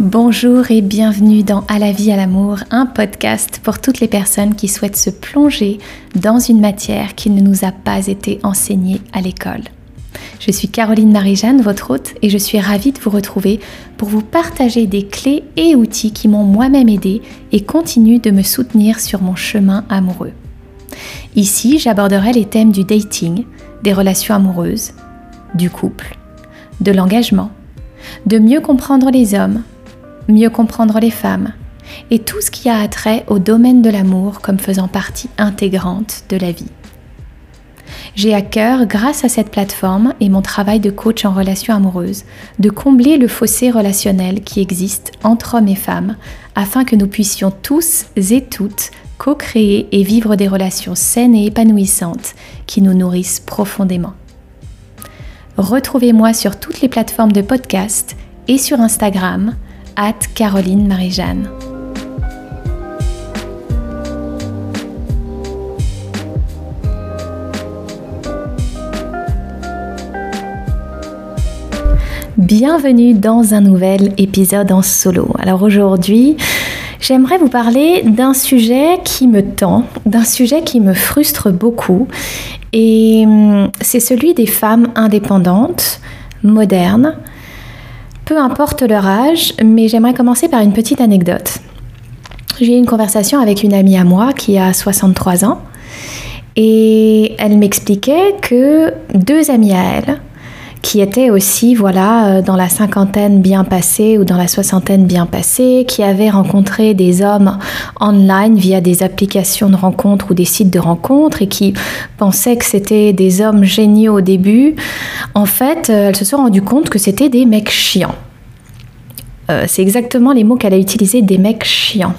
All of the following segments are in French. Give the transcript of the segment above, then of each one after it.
Bonjour et bienvenue dans À la vie, à l'amour, un podcast pour toutes les personnes qui souhaitent se plonger dans une matière qui ne nous a pas été enseignée à l'école. Je suis Caroline Marie-Jeanne, votre hôte, et je suis ravie de vous retrouver pour vous partager des clés et outils qui m'ont moi-même aidé et continuent de me soutenir sur mon chemin amoureux. Ici, j'aborderai les thèmes du dating, des relations amoureuses, du couple, de l'engagement, de mieux comprendre les hommes, mieux comprendre les femmes et tout ce qui a attrait au domaine de l'amour comme faisant partie intégrante de la vie. J'ai à cœur, grâce à cette plateforme et mon travail de coach en relations amoureuses, de combler le fossé relationnel qui existe entre hommes et femmes afin que nous puissions tous et toutes co-créer et vivre des relations saines et épanouissantes qui nous nourrissent profondément. Retrouvez-moi sur toutes les plateformes de podcast et sur Instagram, Caroline Marie-Jeanne. Bienvenue dans un nouvel épisode en solo. Alors aujourd'hui, j'aimerais vous parler d'un sujet qui me tend, d'un sujet qui me frustre beaucoup, et hum, c'est celui des femmes indépendantes, modernes, peu importe leur âge, mais j'aimerais commencer par une petite anecdote. J'ai eu une conversation avec une amie à moi qui a 63 ans, et elle m'expliquait que deux amies à elle, qui étaient aussi voilà euh, dans la cinquantaine bien passée ou dans la soixantaine bien passée, qui avaient rencontré des hommes online via des applications de rencontres ou des sites de rencontres et qui pensaient que c'était des hommes géniaux au début, en fait, euh, elles se sont rendues compte que c'était des mecs chiants. Euh, c'est exactement les mots qu'elle a utilisés, des mecs chiants.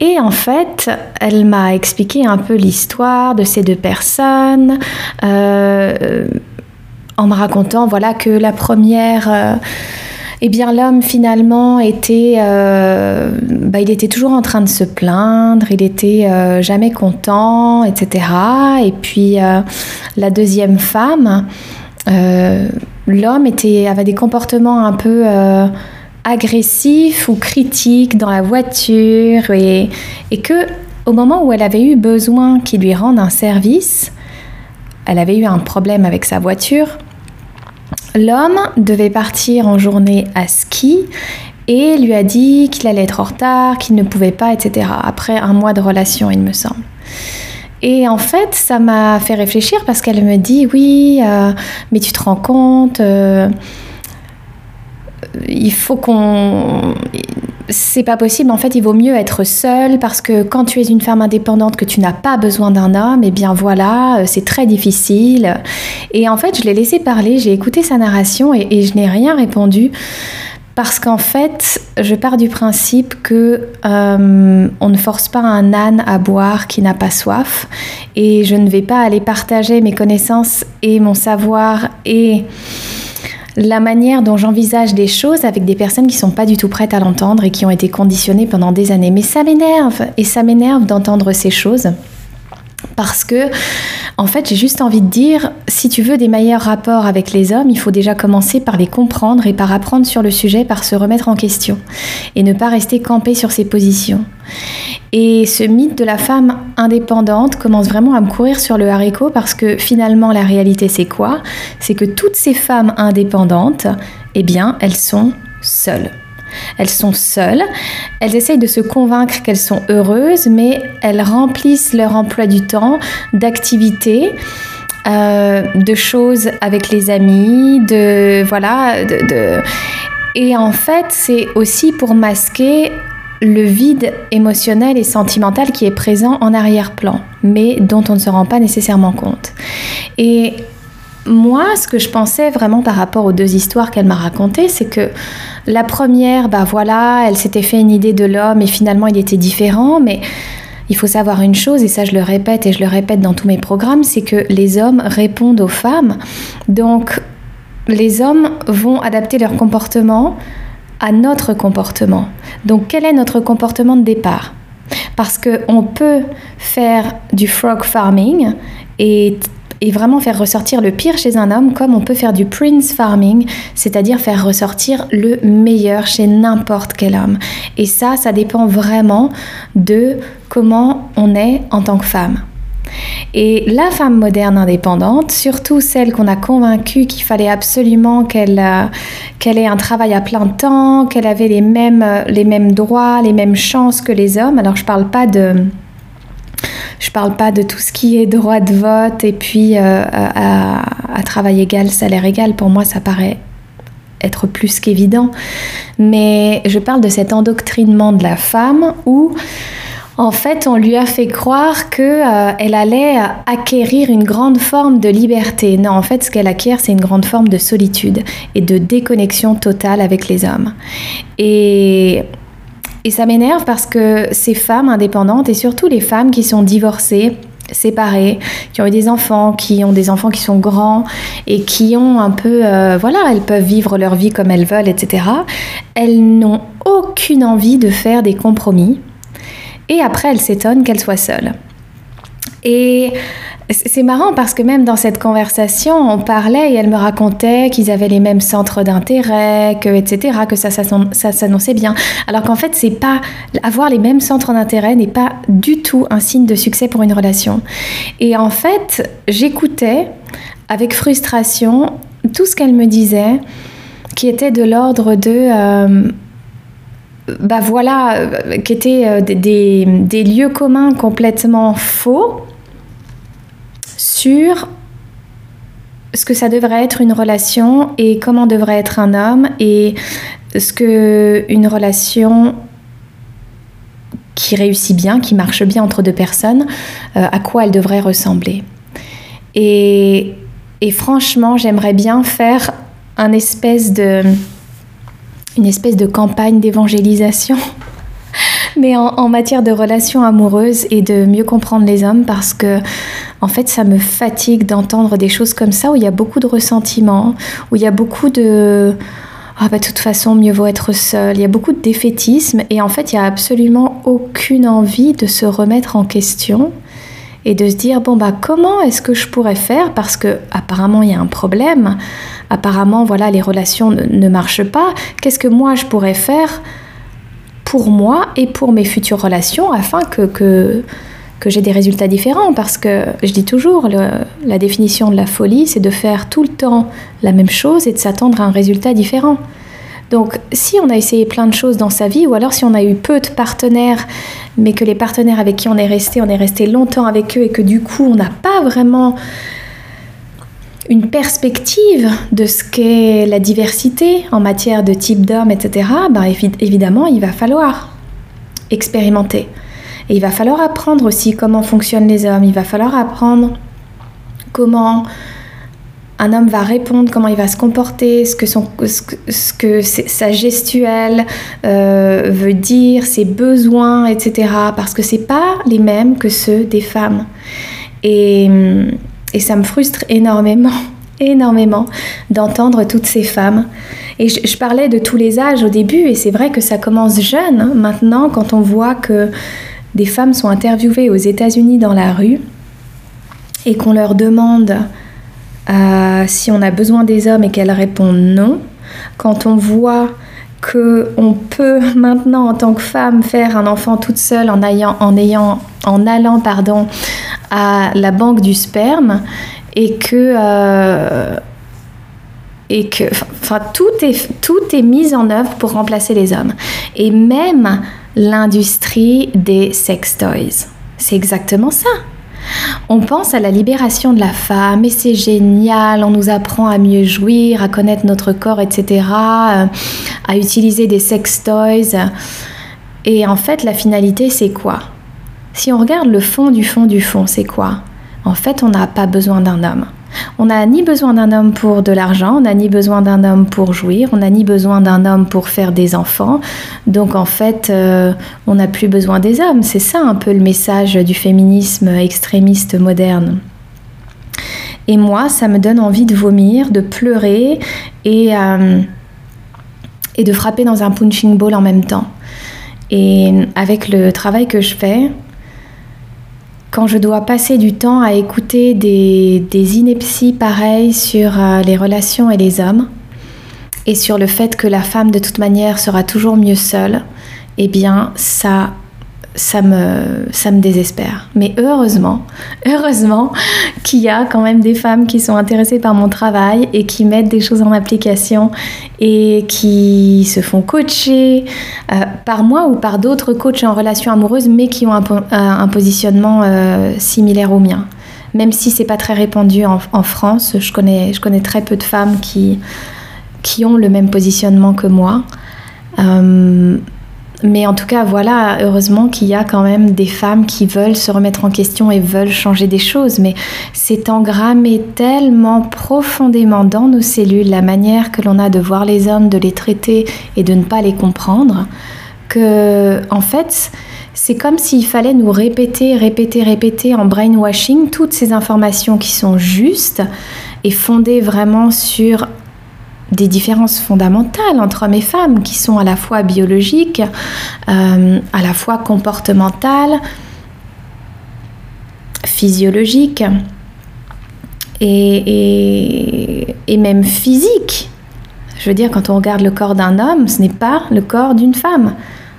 Et en fait, elle m'a expliqué un peu l'histoire de ces deux personnes en me racontant voilà que la première euh, eh bien l'homme finalement était euh, bah, il était toujours en train de se plaindre il était euh, jamais content etc et puis la deuxième femme l'homme était avait des comportements un peu agressifs ou critiques dans la voiture et, et que au moment où elle avait eu besoin qu'il lui rende un service elle avait eu un problème avec sa voiture L'homme devait partir en journée à ski et lui a dit qu'il allait être en retard, qu'il ne pouvait pas, etc. Après un mois de relation, il me semble. Et en fait, ça m'a fait réfléchir parce qu'elle me dit oui, euh, mais tu te rends compte, euh, il faut qu'on c'est pas possible. En fait, il vaut mieux être seule parce que quand tu es une femme indépendante, que tu n'as pas besoin d'un homme, et eh bien voilà, euh, c'est très difficile. Et en fait, je l'ai laissé parler, j'ai écouté sa narration et, je n'ai rien répondu parce qu'en fait, je pars du principe que euh, on ne force pas un âne à boire qui n'a pas soif, et je ne vais pas aller partager mes connaissances et mon savoir et la manière dont j'envisage des choses avec des personnes qui sont pas du tout prêtes à l'entendre et qui ont été conditionnées pendant des années. Mais ça m'énerve et ça m'énerve d'entendre ces choses parce que en fait j'ai juste envie de dire si tu veux des meilleurs rapports avec les hommes il faut déjà commencer par les comprendre et par apprendre sur le sujet par se remettre en question et ne pas rester campé sur ses positions. Et ce mythe de la femme indépendante commence vraiment à me courir sur le haricot parce que finalement la réalité c'est quoi? C'est que toutes ces femmes indépendantes eh bien elles sont seules elles sont seules, elles essayent de se convaincre qu'elles sont heureuses, mais elles remplissent leur emploi du temps d'activités. Euh, de choses avec les amis, de voilà, de, et en fait c'est aussi pour masquer le vide émotionnel et sentimental qui est présent en arrière-plan, mais dont on ne se rend pas nécessairement compte. Et moi, ce que je pensais vraiment par rapport aux deux histoires qu'elle m'a racontées, c'est que la première, bah voilà, elle s'était fait une idée de l'homme et finalement il était différent, mais il faut savoir une chose, et ça je le répète et je le répète dans tous mes programmes, c'est que les hommes répondent aux femmes. Donc les hommes vont adapter leur comportement à notre comportement. Donc quel est notre comportement de départ? Parce qu'on peut faire du frog farming et et vraiment faire ressortir le pire chez un homme comme on peut faire du prince farming, c'est-à-dire faire ressortir le meilleur chez n'importe quel homme. Et ça, ça dépend vraiment de comment on est en tant que femme. Et la femme moderne indépendante, surtout celle qu'on a convaincue qu'il fallait absolument qu'elle euh, ait un travail à plein temps, qu'elle avait les mêmes, les mêmes droits, les mêmes chances que les hommes. Alors je parle pas de je parle pas de tout ce qui est droit de vote et puis euh, à, travail égal, salaire égal. Pour moi, ça paraît être plus qu'évident. Mais je parle de cet endoctrinement de la femme où en fait, on lui a fait croire qu'elle euh, allait acquérir une grande forme de liberté. Non, en fait, ce qu'elle acquiert, c'est une grande forme de solitude et de déconnexion totale avec les hommes. Et, et ça m'énerve parce que ces femmes indépendantes, et surtout les femmes qui sont divorcées, séparées, qui ont eu des enfants, qui ont des enfants qui sont grands et qui ont un peu, euh, voilà, elles peuvent vivre leur vie comme elles veulent, etc. Elles n'ont aucune envie de faire des compromis et après, elle s'étonne qu'elle soit seule. Et c'est marrant parce que même dans cette conversation, on parlait et elle me racontait qu'ils avaient les mêmes centres d'intérêt, que etc., que ça, ça, ça s'annonçait bien. Alors qu'en fait, c'est pas avoir les mêmes centres d'intérêt n'est pas du tout un signe de succès pour une relation. Et en fait, j'écoutais avec frustration tout ce qu'elle me disait, qui était de l'ordre de euh, bah voilà, euh, qui étaient euh, des, lieux communs complètement faux sur ce que ça devrait être une relation et comment devrait être un homme et ce que une relation qui réussit bien, qui marche bien entre deux personnes, euh, à quoi elle devrait ressembler. Et, franchement, j'aimerais bien faire espèce de une espèce de campagne d'évangélisation, mais en, matière de relations amoureuses et de mieux comprendre les hommes parce que, en fait, ça me fatigue d'entendre des choses comme ça où il y a beaucoup de ressentiment, où il y a beaucoup de. Ah bah de toute façon, mieux vaut être seul. Il y a beaucoup de défaitisme et en fait, il n'y a absolument aucune envie de se remettre en question et de se dire bon bah comment est-ce que je pourrais faire? Parce que apparemment il y a un problème apparemment, voilà, les relations ne, marchent pas. Qu'est-ce que moi je pourrais faire pour moi et pour mes futures relations afin que, j'ai des résultats différents Parce que je dis toujours, la définition de la folie, c'est de faire tout le temps la même chose et de s'attendre à un résultat différent. Donc si on a essayé plein de choses dans sa vie, ou alors si on a eu peu de partenaires, mais que les partenaires avec qui on est resté, on est resté longtemps avec eux et que du coup on n'a pas vraiment une perspective de ce qu'est la diversité en matière de type d'homme, etc., ben évidemment, il va falloir expérimenter. Et il va falloir apprendre aussi comment fonctionnent les hommes. Il va falloir apprendre comment un homme va répondre, comment il va se comporter, ce que, son, ce que, sa gestuelle euh, veut dire, ses besoins, etc. Parce que c'est pas les mêmes que ceux des femmes. Et et ça me frustre énormément, énormément d'entendre toutes ces femmes. Et je, parlais de tous les âges au début, et c'est vrai que ça commence jeune. Hein. maintenant, quand on voit que des femmes sont interviewées aux États-Unis dans la rue et qu'on leur demande euh, si on a besoin des hommes et qu'elles répondent non, quand on voit que on peut maintenant en tant que femme faire un enfant toute seule en ayant en ayant en allant pardon à la banque du sperme et que euh, et que enfin tout est tout est mis en œuvre pour remplacer les hommes et même l'industrie des sex toys c'est exactement ça on pense à la libération de la femme et c'est génial, on nous apprend à mieux jouir, à connaître notre corps, etc., euh, à utiliser des sex toys. Et en fait, la finalité, c'est quoi? Si on regarde le fond du fond du fond, c'est quoi? En fait, on n'a pas besoin d'un homme. On n'a ni besoin d'un homme pour de l'argent, on n'a ni besoin d'un homme pour jouir, on n'a ni besoin d'un homme pour faire des enfants. Donc en fait, euh, on n'a plus besoin des hommes. C'est ça un peu le message du féminisme extrémiste moderne. Et moi, ça me donne envie de vomir, de pleurer et, euh, et de frapper dans un punching ball en même temps. Et avec le travail que je fais, quand je dois passer du temps à écouter des, des inepties pareilles sur euh, les relations et les hommes, et sur le fait que la femme de toute manière sera toujours mieux seule, eh bien ça ça me, ça me désespère. Mais heureusement, heureusement qu'il y a quand même des femmes qui sont intéressées par mon travail et qui mettent des choses en application et qui se font coacher euh, par moi ou par d'autres coachs en relation amoureuse, mais qui ont un, un positionnement euh, similaire au mien. Même si c'est pas très répandu en, en, France, je connais, je connais très peu de femmes qui, qui ont le même positionnement que moi. Euh, mais en tout cas, voilà, heureusement qu'il y a quand même des femmes qui veulent se remettre en question et veulent changer des choses. Mais c'est engrammé tellement profondément dans nos cellules, la manière que l'on a de voir les hommes, de les traiter et de ne pas les comprendre, que en fait, c'est comme s'il fallait nous répéter, répéter, répéter en brainwashing toutes ces informations qui sont justes et fondées vraiment sur des différences fondamentales entre hommes et femmes qui sont à la fois biologiques, euh, à la fois comportementales, physiologiques et, et, même physiques. Je veux dire, quand on regarde le corps d'un homme, ce n'est pas le corps d'une femme.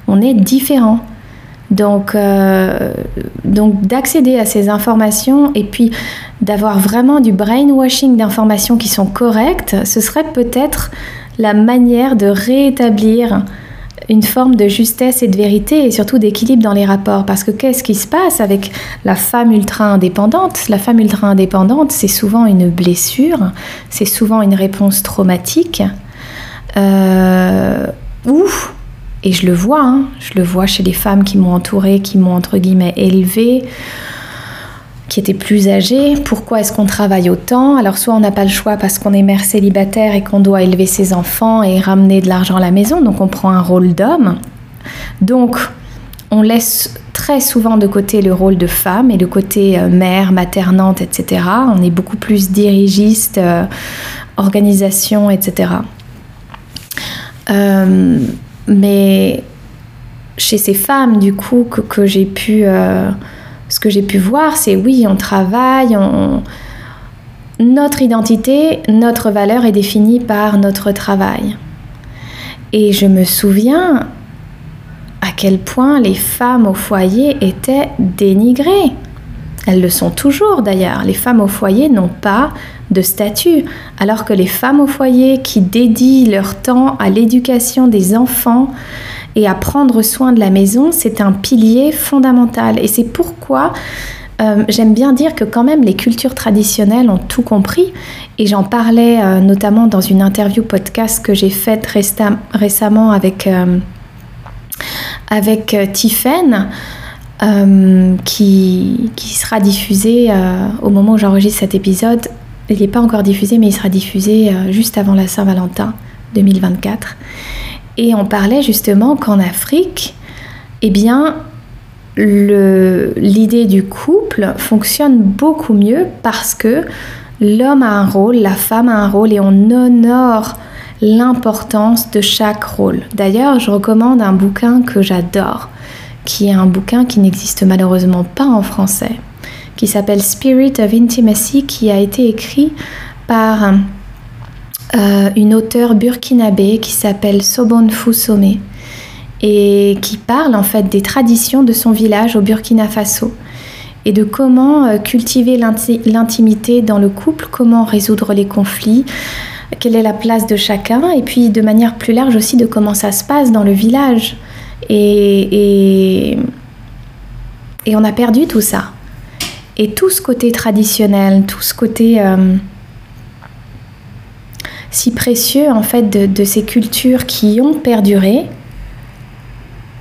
On est différent. Donc, euh, donc d'accéder à ces informations et puis d'avoir vraiment du brainwashing d'informations qui sont correctes, ce serait peut-être la manière de rétablir une forme de justesse et de vérité et surtout d'équilibre dans les rapports. Parce que qu'est-ce qui se passe avec la femme ultra indépendante La femme ultra indépendante, c'est souvent une blessure, c'est souvent une réponse traumatique. Euh, ou et je le vois, hein. je le vois chez les femmes qui m'ont entourée, qui m'ont entre guillemets élevée, qui étaient plus âgées. Pourquoi est-ce qu'on travaille autant? Alors soit on n'a pas le choix parce qu'on est mère célibataire et qu'on doit élever ses enfants et ramener de l'argent à la maison, donc on prend un rôle d'homme. Donc on laisse très souvent de côté le rôle de femme et le côté euh, mère, maternante, etc. On est beaucoup plus dirigiste, euh, organisation, etc. Euh, mais chez ces femmes, du coup, que, j'ai pu. Euh, ce que j'ai pu voir, c'est oui, on travaille, notre identité, notre valeur est définie par notre travail. Et je me souviens à quel point les femmes au foyer étaient dénigrées. Elles le sont toujours d'ailleurs. Les femmes au foyer n'ont pas de statut, alors que les femmes au foyer qui dédient leur temps à l'éducation des enfants et à prendre soin de la maison, c'est un pilier fondamental. Et c'est pourquoi euh, j'aime bien dire que quand même les cultures traditionnelles ont tout compris. Et j'en parlais euh, notamment dans une interview podcast que j'ai faite récemment avec, euh, avec Tiffen. qui, qui, sera diffusée au moment où j'enregistre cet épisode il n'est pas encore diffusé, mais il sera diffusé euh, juste avant la Saint-Valentin 2024. Et on parlait justement qu'en Afrique, eh bien, l'idée du couple fonctionne beaucoup mieux parce que l'homme a un rôle, la femme a un rôle et on honore l'importance de chaque rôle. D'ailleurs, je recommande un bouquin que j'adore, qui est un bouquin qui n'existe malheureusement pas en français, qui s'appelle Spirit of Intimacy, qui a été écrit par euh, une auteure burkinabé qui s'appelle Sobon Fusome et qui parle en fait des traditions de son village au Burkina Faso et de comment euh, cultiver l'intimité dans le couple, comment résoudre les conflits, quelle est la place de chacun, et puis de manière plus large aussi de comment ça se passe dans le village. Et, et, et on a perdu tout ça. Et tout ce côté traditionnel, tout ce côté euh, si précieux en fait de, ces cultures qui ont perduré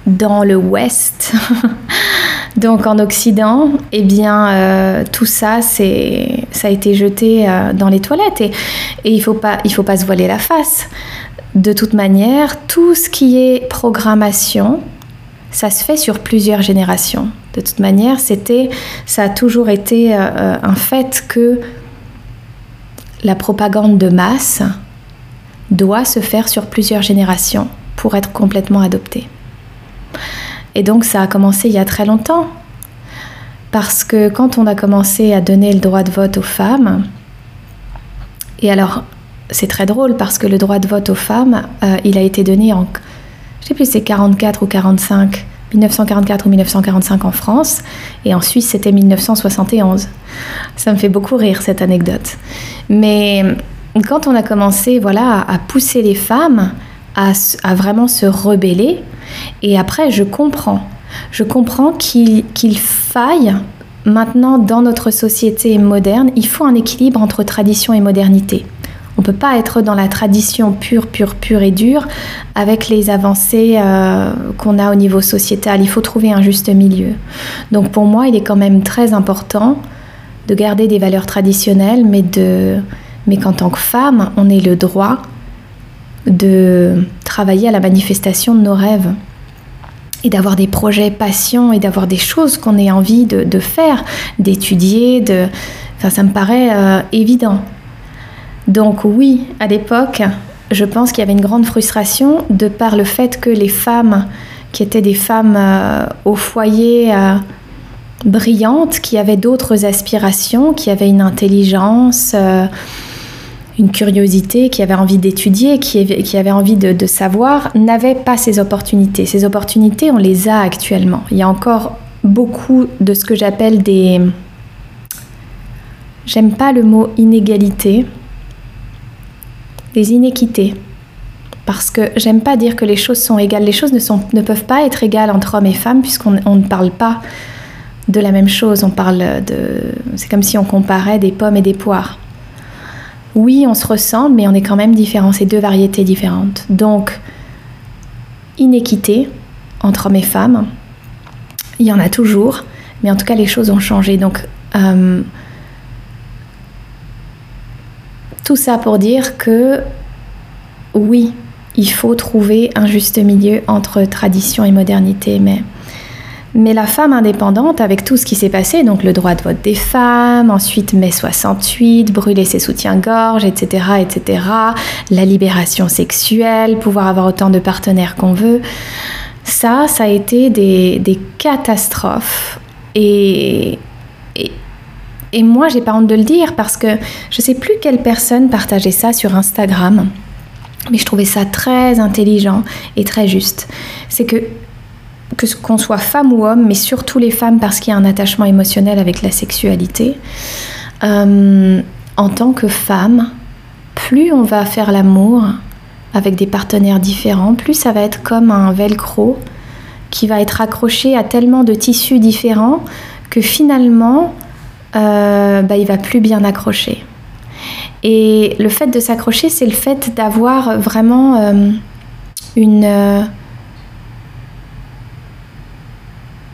dans le Ouest, donc en Occident, eh bien euh, tout ça c'est ça a été jeté euh, dans les toilettes et, il il faut pas se voiler la face. De toute manière, tout ce qui est programmation, ça se fait sur plusieurs générations. De toute manière, c'était, ça a toujours été euh, euh, un fait que la propagande de masse doit se faire sur plusieurs générations pour être complètement adoptée. Et donc ça a commencé il y a très longtemps. Parce que quand on a commencé à donner le droit de vote aux femmes, et alors c'est très drôle parce que le droit de vote aux femmes, euh, il a été donné en, je sais plus, c'est 44 ou 45, 1944 ou 1945 en France, et en Suisse c'était 1971. Ça me fait beaucoup rire cette anecdote. Mais quand on a commencé, voilà, à pousser les femmes à vraiment se rebeller, et après je comprends, je comprends qu'il faille maintenant dans notre société moderne, il faut un équilibre entre tradition et modernité. On ne peut pas être dans la tradition pure, pure, pure et dure avec les avancées euh, qu'on a au niveau sociétal. Il faut trouver un juste milieu. Donc pour moi, il est quand même très important de garder des valeurs traditionnelles, mais, de, mais qu'en tant que femme, on ait le droit de travailler à la manifestation de nos rêves et d'avoir des projets passion et d'avoir des choses qu'on ait envie de, faire, d'étudier, de... Enfin, ça me paraît euh, évident. Donc oui, à l'époque, je pense qu'il y avait une grande frustration de par le fait que les femmes qui étaient des femmes euh, au foyer euh, brillantes, qui avaient d'autres aspirations, qui avaient une intelligence, euh, une curiosité, qui avaient envie d'étudier, qui, avaient envie de savoir, n'avaient pas ces opportunités. Ces opportunités, on les a actuellement. Il y a encore beaucoup de ce que j'appelle des... J'aime pas le mot inégalité, des inéquités. Parce que j'aime pas dire que les choses sont égales. Les choses ne, peuvent pas être égales entre hommes et femmes puisqu'on ne parle pas de la même chose. On parle de. C'est comme si on comparait des pommes et des poires. Oui, on se ressemble, mais on est quand même différents. C'est deux variétés différentes. Donc, inéquité entre hommes et femmes, il y en a toujours, mais en tout cas, les choses ont changé. Donc, euh, Tout ça pour dire que oui, il faut trouver un juste milieu entre tradition et modernité, mais, mais la femme indépendante, avec tout ce qui s'est passé, donc le droit de vote des femmes, ensuite mai 68, brûler ses soutiens-gorge, etc., etc., la libération sexuelle, pouvoir avoir autant de partenaires qu'on veut, ça, ça a été des, des catastrophes. Et, et moi, j'ai pas honte de le dire parce que je sais plus quelle personne partageait ça sur Instagram, mais je trouvais ça très intelligent et très juste. C'est que que qu'on soit femme ou homme, mais surtout les femmes parce qu'il y a un attachement émotionnel avec la sexualité. Euh, en tant que femme, plus on va faire l'amour avec des partenaires différents, plus ça va être comme un velcro qui va être accroché à tellement de tissus différents que finalement euh, bah, il va plus bien accrocher. Et le fait de s'accrocher, c'est le fait d'avoir vraiment euh, une, euh,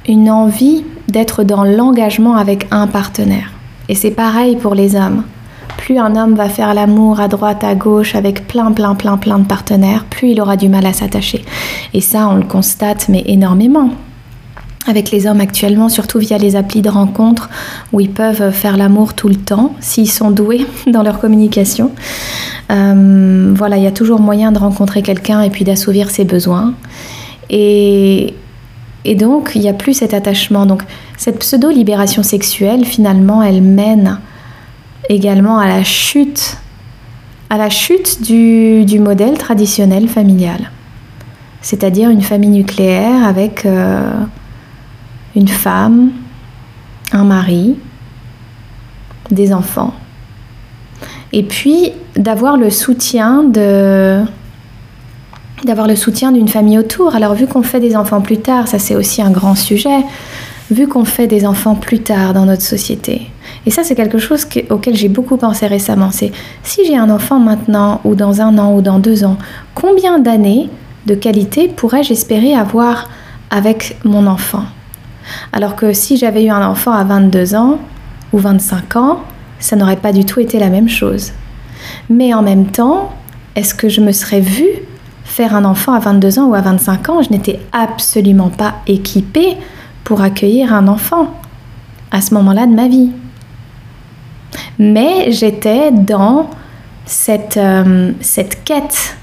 une envie d'être dans l'engagement avec un partenaire. Et c'est pareil pour les hommes. Plus un homme va faire l'amour à droite, à gauche, avec plein, plein, plein, plein de partenaires, plus il aura du mal à s'attacher. Et ça, on le constate, mais énormément avec les hommes actuellement, surtout via les applis de rencontres où ils peuvent faire l'amour tout le temps s'ils sont doués dans leur communication. Euh, voilà, il y a toujours moyen de rencontrer quelqu'un et puis d'assouvir ses besoins. Et, donc, il n'y a plus cet attachement. Donc, cette pseudo-libération sexuelle, finalement, elle mène également à la chute, à la chute du, du modèle traditionnel familial. C'est-à-dire une famille nucléaire avec... Euh, une femme, un mari, des enfants. Et puis d'avoir le soutien de d'avoir le soutien d'une famille autour. Alors vu qu'on fait des enfants plus tard, ça c'est aussi un grand sujet, vu qu'on fait des enfants plus tard dans notre société. Et ça c'est quelque chose auquel j'ai beaucoup pensé récemment. C'est si j'ai un enfant maintenant ou dans un an ou dans deux ans, combien d'années de qualité pourrais-je espérer avoir avec mon enfant? Alors que si j'avais eu un enfant à 22 ans ou 25 ans, ça n'aurait pas du tout été la même chose. Mais en même temps, est-ce que je me serais vue faire un enfant à 22 ans ou à 25 ans? Je n'étais absolument pas équipée pour accueillir un enfant à ce moment-là de ma vie. Mais j'étais dans cette, euh, cette quête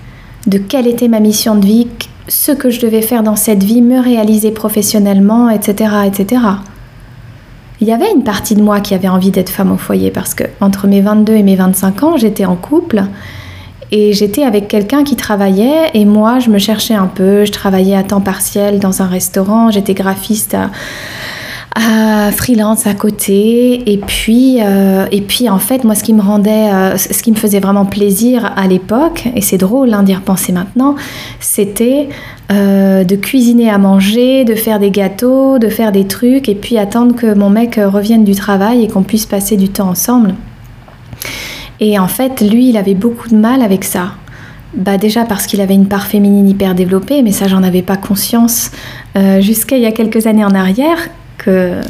de quelle était ma mission de vie, ce que je devais faire dans cette vie, me réaliser professionnellement, etc. etc. il y avait une partie de moi qui avait envie d'être femme au foyer parce que entre mes 22 et mes 25 ans, j'étais en couple et j'étais avec quelqu'un qui travaillait et moi, je me cherchais un peu. Je travaillais à temps partiel dans un restaurant, j'étais graphiste à à freelance à côté. Et puis euh, et puis en fait moi ce qui me rendait euh, ce qui me faisait vraiment plaisir à l'époque et c'est drôle hein, d'y repenser maintenant c'était euh, de cuisiner à manger de faire des gâteaux de faire des trucs et puis attendre que mon mec revienne du travail et qu'on puisse passer du temps ensemble. Et en fait lui il avait beaucoup de mal avec ça. Bah déjà parce qu'il avait une part féminine hyper développée, mais ça j'en avais pas conscience jusqu'à il y a quelques années en arrière que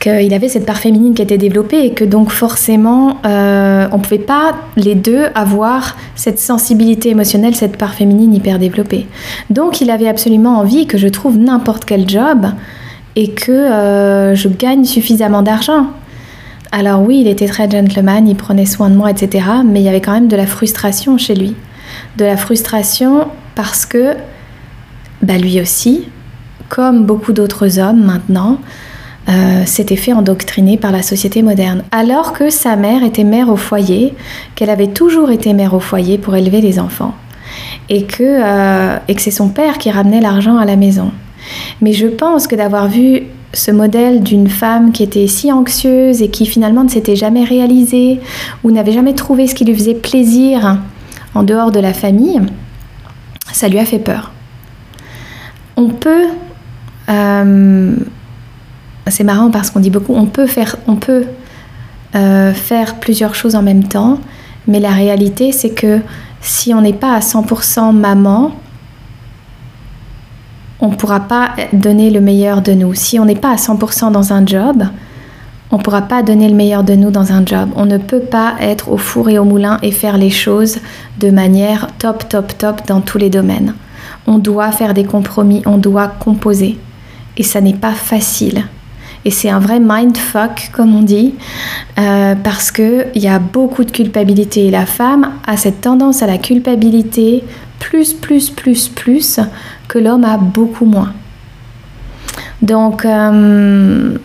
qu'il avait cette part féminine qui était développée et que donc forcément euh, on ne pouvait pas les deux avoir cette sensibilité émotionnelle, cette part féminine hyper développée. Donc il avait absolument envie que je trouve n'importe quel job et que euh, je gagne suffisamment d'argent. Alors oui, il était très gentleman, il prenait soin de moi, etc. Mais il y avait quand même de la frustration chez lui. De la frustration parce que bah, lui aussi, comme beaucoup d'autres hommes maintenant, euh, s'était fait endoctriner par la société moderne. Alors que sa mère était mère au foyer, qu'elle avait toujours été mère au foyer pour élever les enfants. Et que, euh, et que c'est son père qui ramenait l'argent à la maison. Mais je pense que d'avoir vu ce modèle d'une femme qui était si anxieuse et qui finalement ne s'était jamais réalisée ou n'avait jamais trouvé ce qui lui faisait plaisir en dehors de la famille, ça lui a fait peur. On peut euh, c'est marrant parce qu'on dit beaucoup, on peut faire, on peut euh, faire plusieurs choses en même temps, mais la réalité c'est que si on n'est pas à 100% maman, on ne pourra pas donner le meilleur de nous. Si on n'est pas à 100% dans un job, on ne pourra pas donner le meilleur de nous dans un job. On ne peut pas être au four et au moulin et faire les choses de manière top, top, top dans tous les domaines. On doit faire des compromis, on doit composer et ça n'est pas facile. Et c'est un vrai mindfuck, comme on dit, euh, parce qu'il y a beaucoup de culpabilité. Et la femme a cette tendance à la culpabilité plus, plus, plus, plus, que l'homme a beaucoup moins. Donc, euh,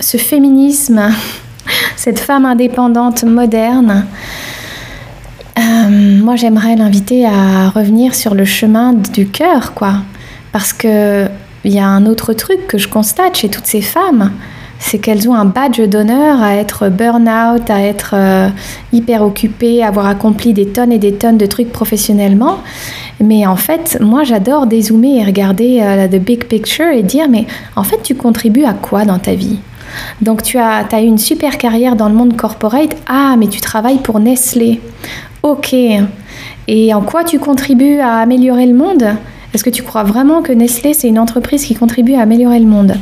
ce féminisme, cette femme indépendante moderne, euh, moi j'aimerais l'inviter à revenir sur le chemin du cœur, quoi. Parce qu'il y a un autre truc que je constate chez toutes ces femmes, c'est qu'elles ont un badge d'honneur à être burn-out, à être euh, hyper occupées, avoir accompli des tonnes et des tonnes de trucs professionnellement. Mais en fait, moi, j'adore dézoomer et regarder euh, the big picture et dire, mais en fait, tu contribues à quoi dans ta vie? Donc tu as, as eu une super carrière dans le monde corporate. Ah, mais tu travailles pour Nestlé. Ok. Et en quoi tu contribues à améliorer le monde? Est-ce que tu crois vraiment que Nestlé, c'est une entreprise qui contribue à améliorer le monde?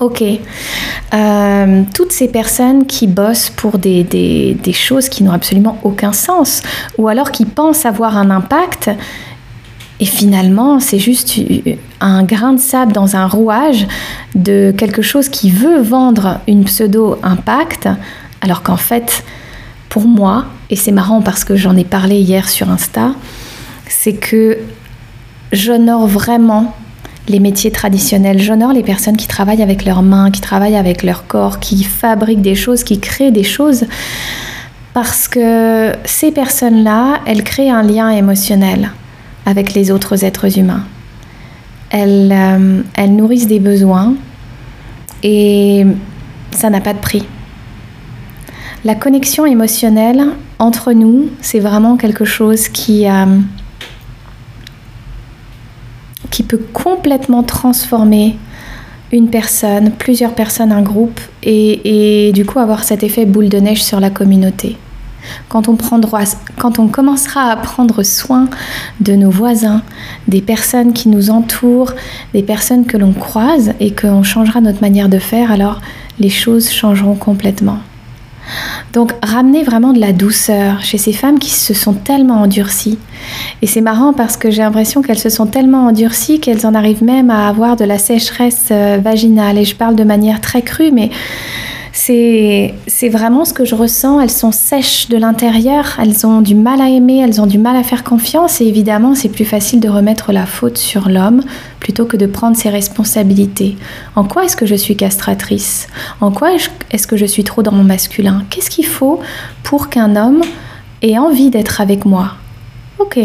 Ok. Euh, toutes ces personnes qui bossent pour des, des choses qui n'ont absolument aucun sens, ou alors qui pensent avoir un impact, et finalement, c'est juste un grain de sable dans un rouage de quelque chose qui veut vendre une pseudo-impact, alors qu'en fait, pour moi, et c'est marrant parce que j'en ai parlé hier sur Insta, c'est que j'honore vraiment les métiers traditionnels. J'honore les personnes qui travaillent avec leurs mains, qui travaillent avec leur corps, qui fabriquent des choses, qui créent des choses. Parce que ces personnes-là, elles créent un lien émotionnel avec les autres êtres humains. Elles, euh, elles nourrissent des besoins et ça n'a pas de prix. La connexion émotionnelle entre nous, c'est vraiment quelque chose qui... Euh, qui peut complètement transformer une personne, plusieurs personnes, un groupe, et, du coup avoir cet effet boule de neige sur la communauté. Quand on, quand on commencera à prendre soin de nos voisins, des personnes qui nous entourent, des personnes que l'on croise et qu'on changera notre manière de faire, alors les choses changeront complètement. Donc ramener vraiment de la douceur chez ces femmes qui se sont tellement endurcies. Et c'est marrant parce que j'ai l'impression qu'elles se sont tellement endurcies qu'elles en arrivent même à avoir de la sécheresse euh, vaginale. Et je parle de manière très crue, mais c'est vraiment ce que je ressens. Elles sont sèches de l'intérieur, elles ont du mal à aimer, elles ont du mal à faire confiance. Et évidemment c'est plus facile de remettre la faute sur l'homme plutôt que de prendre ses responsabilités. En quoi est-ce que je suis castratrice? En quoi est-ce que je suis trop dans mon masculin? Qu'est-ce qu'il faut pour qu'un homme ait envie d'être avec moi? Ok.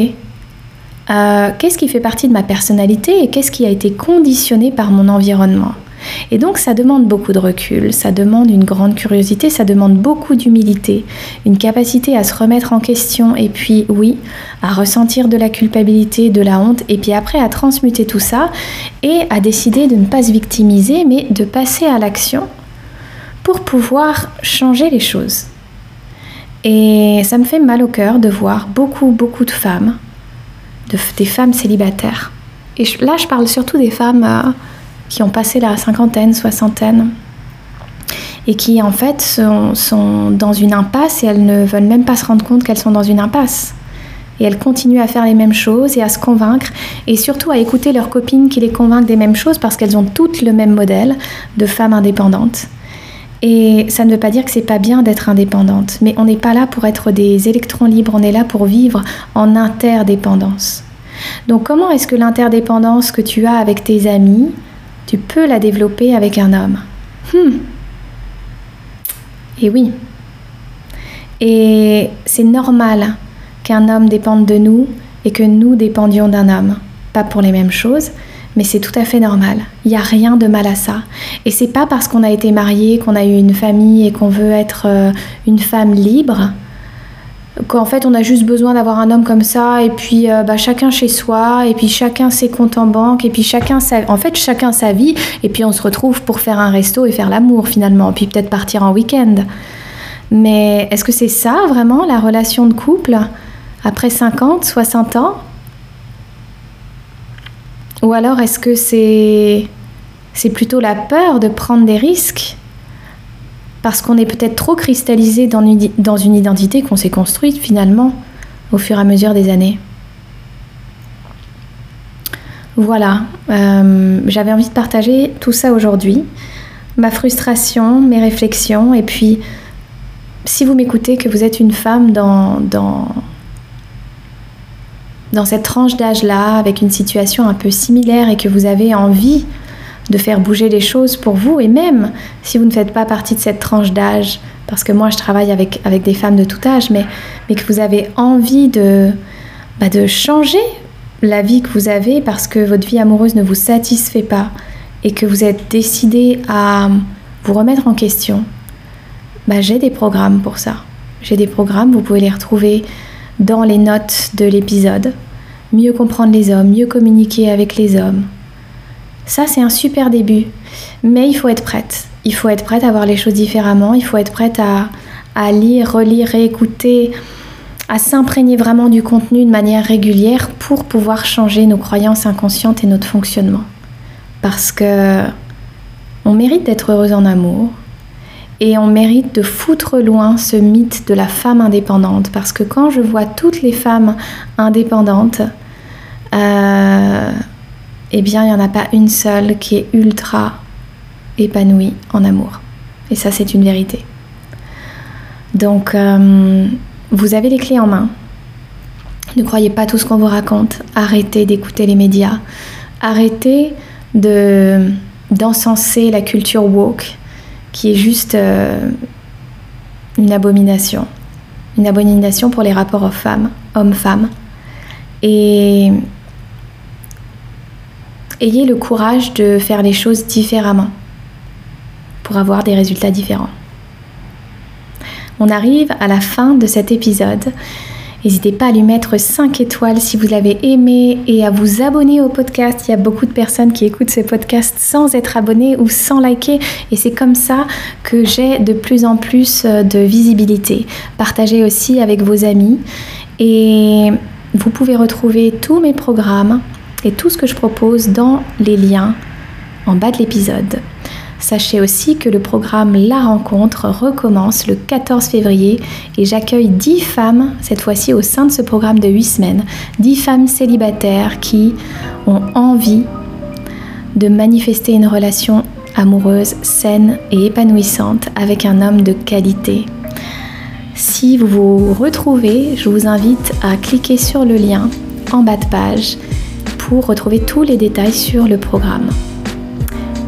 Euh, qu'est-ce qui fait partie de ma personnalité et qu'est-ce qui a été conditionné par mon environnement? Et donc ça demande beaucoup de recul, ça demande une grande curiosité, ça demande beaucoup d'humilité, une capacité à se remettre en question et puis oui, à ressentir de la culpabilité, de la honte et puis après à transmuter tout ça et à décider de ne pas se victimiser mais de passer à l'action pour pouvoir changer les choses. Et ça me fait mal au cœur de voir beaucoup, beaucoup de femmes, des femmes célibataires. Et là, je parle surtout des femmes euh, qui ont passé la cinquantaine, soixantaine, et qui en fait sont, dans une impasse et elles ne veulent même pas se rendre compte qu'elles sont dans une impasse. Et elles continuent à faire les mêmes choses et à se convaincre, et surtout à écouter leurs copines qui les convainquent des mêmes choses parce qu'elles ont toutes le même modèle de femmes indépendantes. Et ça ne veut pas dire que c'est pas bien d'être indépendante, mais on n'est pas là pour être des électrons libres, on est là pour vivre en interdépendance. Donc comment est-ce que l'interdépendance que tu as avec tes amis, tu peux la développer avec un homme. Hmm. Et oui. Et c'est normal qu'un homme dépende de nous et que nous dépendions d'un homme. Pas pour les mêmes choses, mais c'est tout à fait normal. Il n'y a rien de mal à ça. Et c'est pas parce qu'on a été marié, qu'on a eu une famille et qu'on veut être euh, une femme libre qu'en fait on a juste besoin d'avoir un homme comme ça et puis euh, bah, chacun chez soi et puis chacun ses comptes en banque et puis chacun sa... en fait chacun sa vie et puis on se retrouve pour faire un resto et faire l'amour finalement puis peut-être partir en week-end. Mais est-ce que c'est ça vraiment la relation de couple après 50 60 ans? Ou alors est-ce que c'est c'est plutôt la peur de prendre des risques? Parce qu'on est peut-être trop cristallisé dans une, identité qu'on s'est construite finalement au fur et à mesure des années. Voilà, euh, j'avais envie de partager tout ça aujourd'hui, ma frustration, mes réflexions, et puis si vous m'écoutez, que vous êtes une femme dans cette tranche d'âge-là, avec une situation un peu similaire, et que vous avez envie de faire bouger les choses pour vous et même si vous ne faites pas partie de cette tranche d'âge, parce que moi je travaille avec, avec des femmes de tout âge, mais, mais que vous avez envie de, bah, de changer la vie que vous avez parce que votre vie amoureuse ne vous satisfait pas et que vous êtes décidé à vous remettre en question, bah, j'ai des programmes pour ça. J'ai des programmes, vous pouvez les retrouver dans les notes de l'épisode. Mieux comprendre les hommes, mieux communiquer avec les hommes, ça, c'est un super début. Mais il faut être prête. Il faut être prête à voir les choses différemment. Il faut être prête à, à lire, relire, réécouter, à s'imprégner vraiment du contenu de manière régulière pour pouvoir changer nos croyances inconscientes et notre fonctionnement. Parce que on mérite d'être heureuse en amour et on mérite de foutre loin ce mythe de la femme indépendante. Parce que quand je vois toutes les femmes indépendantes, euh, eh bien, il n'y en a pas une seule qui est ultra épanouie en amour. Et ça, c'est une vérité. Donc, euh, vous avez les clés en main. Ne croyez pas tout ce qu'on vous raconte. Arrêtez d'écouter les médias. Arrêtez de d'encenser la culture woke, qui est juste euh, une abomination. Une abomination pour les rapports. Hommes-femmes. Et ayez le courage de faire les choses différemment pour avoir des résultats différents. On arrive à la fin de cet épisode. N'hésitez pas à lui mettre 5 étoiles si vous l'avez aimé et à vous abonner au podcast. Il y a beaucoup de personnes qui écoutent ce podcast sans être abonnées ou sans liker et c'est comme ça que j'ai de plus en plus euh, de visibilité. Partagez aussi avec vos amis et vous pouvez retrouver tous mes programmes et tout ce que je propose dans les liens en bas de l'épisode. Sachez aussi que le programme La Rencontre recommence le 14 février et j'accueille 10 femmes, cette fois-ci au sein de ce programme de 8 semaines, 10 femmes célibataires qui ont envie de manifester une relation amoureuse, saine et épanouissante avec un homme de qualité. Si vous vous retrouvez, je vous invite à cliquer sur le lien en bas de page pour retrouver tous les détails sur le programme.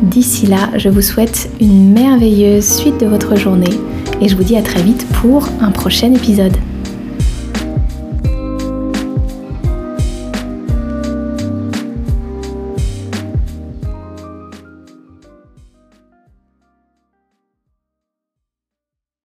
D'ici là, je vous souhaite une merveilleuse suite de votre journée et je vous dis à très vite pour un prochain épisode.